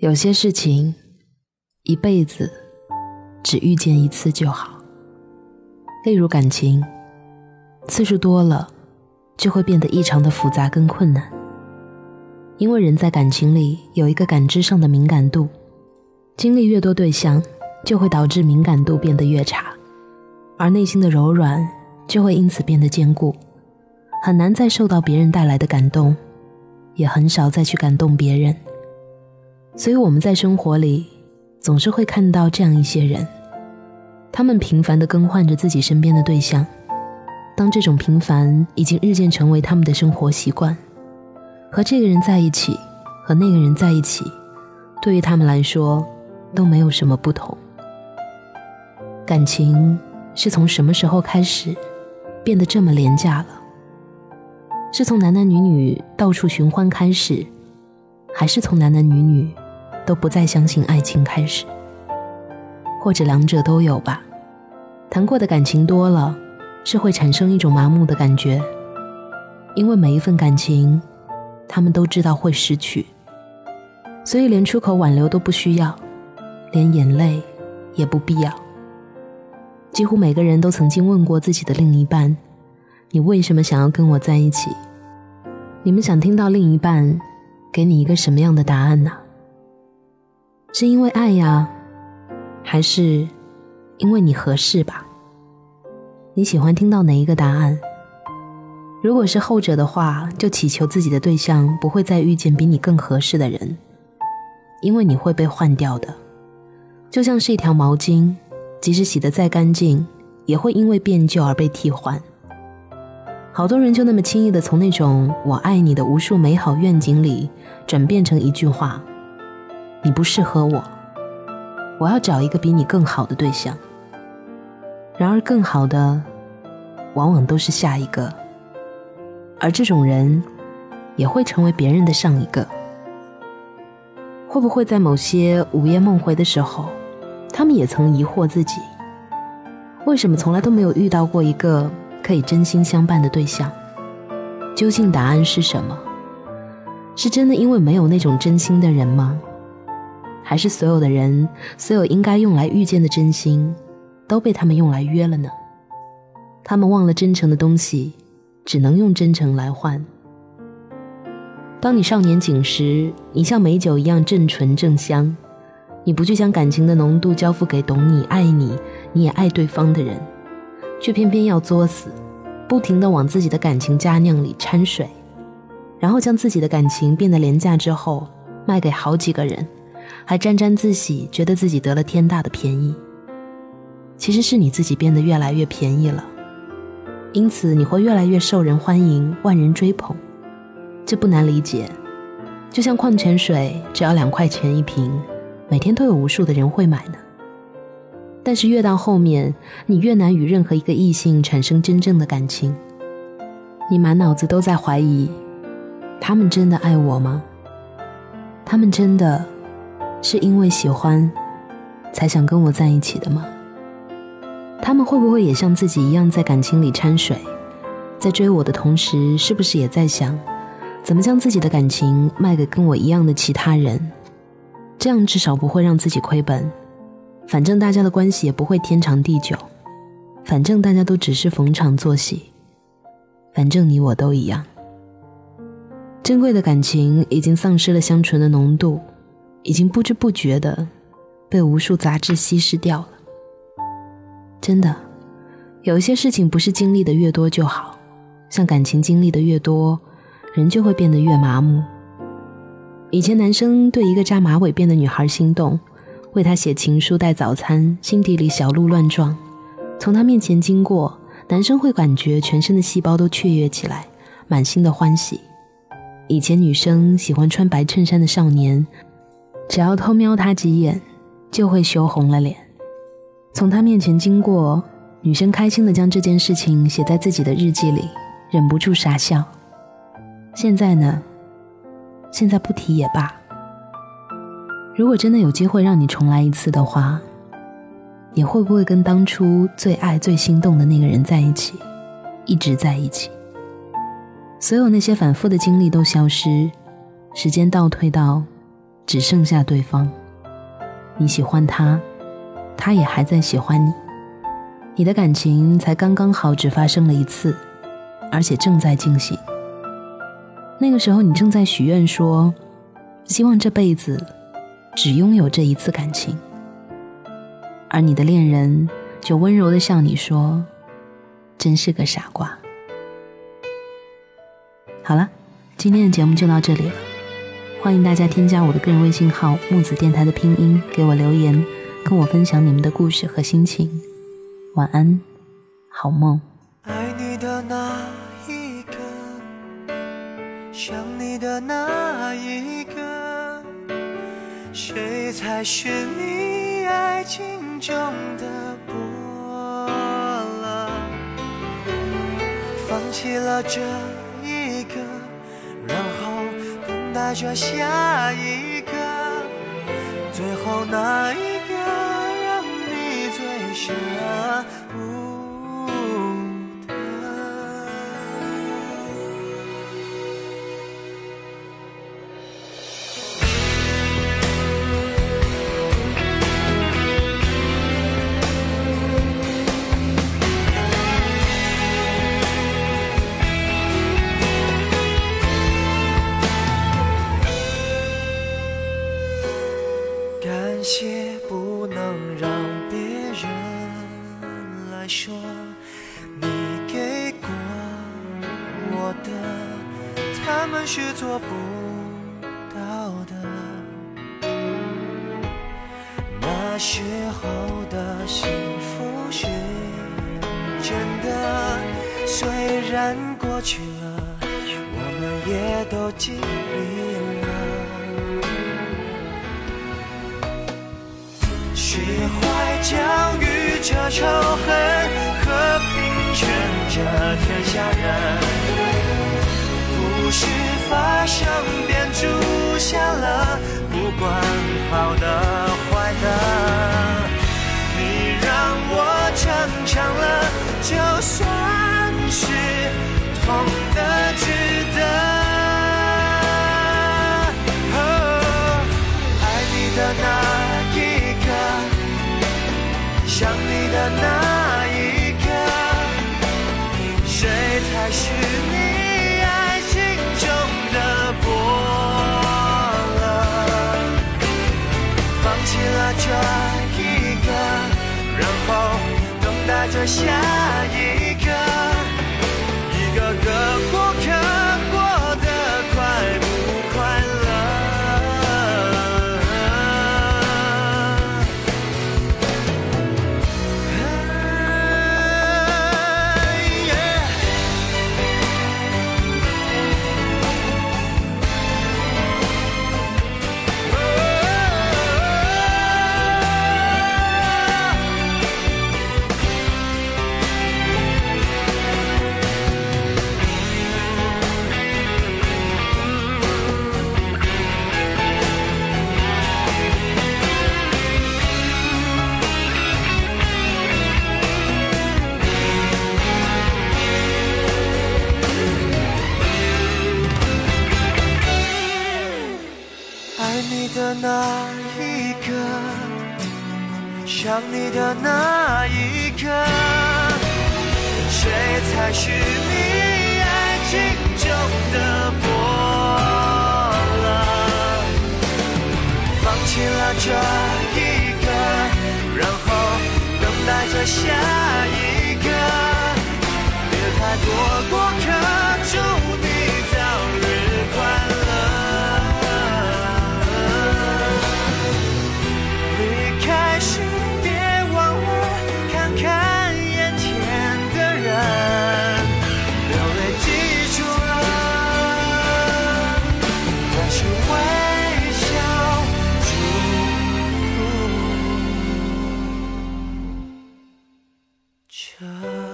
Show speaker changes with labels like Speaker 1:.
Speaker 1: 有些事情，一辈子只遇见一次就好。例如感情，次数多了，就会变得异常的复杂跟困难。因为人在感情里有一个感知上的敏感度，经历越多对象，就会导致敏感度变得越差，而内心的柔软就会因此变得坚固，很难再受到别人带来的感动，也很少再去感动别人。所以我们在生活里总是会看到这样一些人，他们频繁地更换着自己身边的对象。当这种频繁已经日渐成为他们的生活习惯，和这个人在一起，和那个人在一起，对于他们来说都没有什么不同。感情是从什么时候开始变得这么廉价了？是从男男女女到处寻欢开始，还是从男男女女？都不再相信爱情开始，或者两者都有吧。谈过的感情多了，是会产生一种麻木的感觉，因为每一份感情，他们都知道会失去，所以连出口挽留都不需要，连眼泪也不必要。几乎每个人都曾经问过自己的另一半：“你为什么想要跟我在一起？”你们想听到另一半给你一个什么样的答案呢？是因为爱呀，还是因为你合适吧？你喜欢听到哪一个答案？如果是后者的话，就祈求自己的对象不会再遇见比你更合适的人，因为你会被换掉的，就像是一条毛巾，即使洗得再干净，也会因为变旧而被替换。好多人就那么轻易的从那种“我爱你”的无数美好愿景里，转变成一句话。你不适合我，我要找一个比你更好的对象。然而，更好的往往都是下一个，而这种人也会成为别人的上一个。会不会在某些午夜梦回的时候，他们也曾疑惑自己：为什么从来都没有遇到过一个可以真心相伴的对象？究竟答案是什么？是真的因为没有那种真心的人吗？还是所有的人，所有应该用来遇见的真心，都被他们用来约了呢？他们忘了真诚的东西，只能用真诚来换。当你少年锦时，你像美酒一样正纯正香，你不去将感情的浓度交付给懂你、爱你、你也爱对方的人，却偏偏要作死，不停的往自己的感情佳酿里掺水，然后将自己的感情变得廉价之后，卖给好几个人。还沾沾自喜，觉得自己得了天大的便宜。其实是你自己变得越来越便宜了，因此你会越来越受人欢迎，万人追捧。这不难理解，就像矿泉水只要两块钱一瓶，每天都有无数的人会买呢。但是越到后面，你越难与任何一个异性产生真正的感情。你满脑子都在怀疑，他们真的爱我吗？他们真的？是因为喜欢，才想跟我在一起的吗？他们会不会也像自己一样在感情里掺水，在追我的同时，是不是也在想，怎么将自己的感情卖给跟我一样的其他人？这样至少不会让自己亏本，反正大家的关系也不会天长地久，反正大家都只是逢场作戏，反正你我都一样。珍贵的感情已经丧失了香醇的浓度。已经不知不觉的被无数杂质稀释掉了。真的，有一些事情不是经历的越多就好，像感情经历的越多，人就会变得越麻木。以前男生对一个扎马尾辫的女孩心动，为她写情书、带早餐，心底里小鹿乱撞。从她面前经过，男生会感觉全身的细胞都雀跃起来，满心的欢喜。以前女生喜欢穿白衬衫的少年。只要偷瞄他几眼，就会羞红了脸。从他面前经过，女生开心的将这件事情写在自己的日记里，忍不住傻笑。现在呢？现在不提也罢。如果真的有机会让你重来一次的话，你会不会跟当初最爱、最心动的那个人在一起，一直在一起？所有那些反复的经历都消失，时间倒退到。只剩下对方。你喜欢他，他也还在喜欢你。你的感情才刚刚好，只发生了一次，而且正在进行。那个时候，你正在许愿说，希望这辈子只拥有这一次感情。而你的恋人就温柔的向你说：“真是个傻瓜。”好了，今天的节目就到这里了。欢迎大家添加我的个人微信号“木子电台”的拼音，给我留言，跟我分享你们的故事和心情。晚安，好梦。
Speaker 2: 爱你的那一个，想你的那一个，谁才是你爱情中的波澜？放弃了这下一个，最后那一个让你最舍。感谢不能让别人来说你给过我的，他们是做不到的。那时候的幸福是真的，虽然过去了，我们也都经历了。怀教育着仇恨，和平劝着天下人。故事发生便注下了，不管好的坏的，你让我成长了，就算是痛的值这一个，然后等待着下一个，的那一刻，想你的那一刻，谁才是你爱情中的波澜？放弃了这一个，然后等待着下一个，别太多过客。God.